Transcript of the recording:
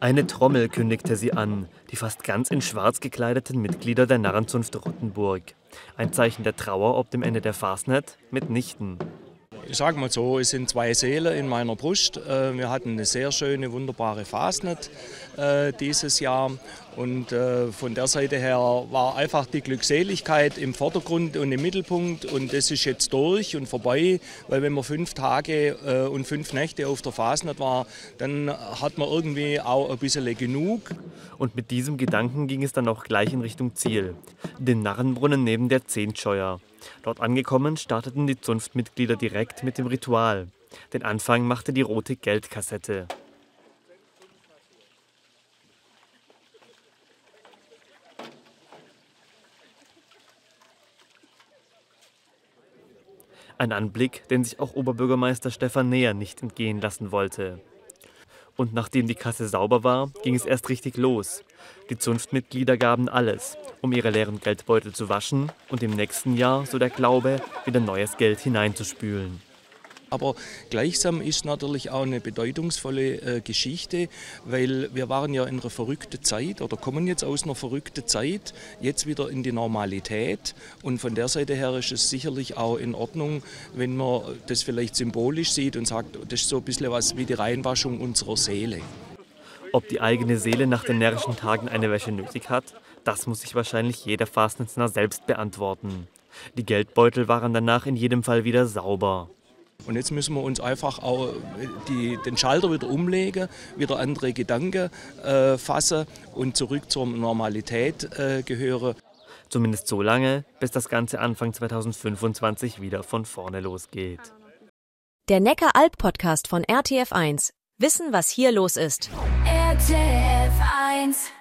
Eine Trommel kündigte sie an, die fast ganz in schwarz gekleideten Mitglieder der Narrenzunft Rottenburg. Ein Zeichen der Trauer ob dem Ende der Fasnet? Mitnichten. Ich sage mal so, es sind zwei Seelen in meiner Brust. Äh, wir hatten eine sehr schöne, wunderbare Fasnet äh, dieses Jahr. Und äh, von der Seite her war einfach die Glückseligkeit im Vordergrund und im Mittelpunkt. Und das ist jetzt durch und vorbei, weil wenn man fünf Tage und fünf Nächte auf der Fasnet war, dann hat man irgendwie auch ein bisschen genug. Und mit diesem Gedanken ging es dann auch gleich in Richtung Ziel, den Narrenbrunnen neben der Zehntscheuer. Dort angekommen starteten die Zunftmitglieder direkt mit dem Ritual. Den Anfang machte die rote Geldkassette. Ein Anblick, den sich auch Oberbürgermeister Stefan Näher nicht entgehen lassen wollte. Und nachdem die Kasse sauber war, ging es erst richtig los. Die Zunftmitglieder gaben alles, um ihre leeren Geldbeutel zu waschen und im nächsten Jahr, so der Glaube, wieder neues Geld hineinzuspülen. Aber gleichsam ist natürlich auch eine bedeutungsvolle äh, Geschichte, weil wir waren ja in einer verrückten Zeit oder kommen jetzt aus einer verrückten Zeit, jetzt wieder in die Normalität. Und von der Seite her ist es sicherlich auch in Ordnung, wenn man das vielleicht symbolisch sieht und sagt, das ist so ein bisschen was wie die Reinwaschung unserer Seele. Ob die eigene Seele nach den närrischen Tagen eine Wäsche nötig hat, das muss sich wahrscheinlich jeder Fastnetsner selbst beantworten. Die Geldbeutel waren danach in jedem Fall wieder sauber. Und jetzt müssen wir uns einfach auch die, den Schalter wieder umlegen, wieder andere Gedanken äh, fassen und zurück zur Normalität äh, gehören. Zumindest so lange, bis das Ganze Anfang 2025 wieder von vorne losgeht. Der Neckar-Alp-Podcast von RTF1. Wissen, was hier los ist. RTF 1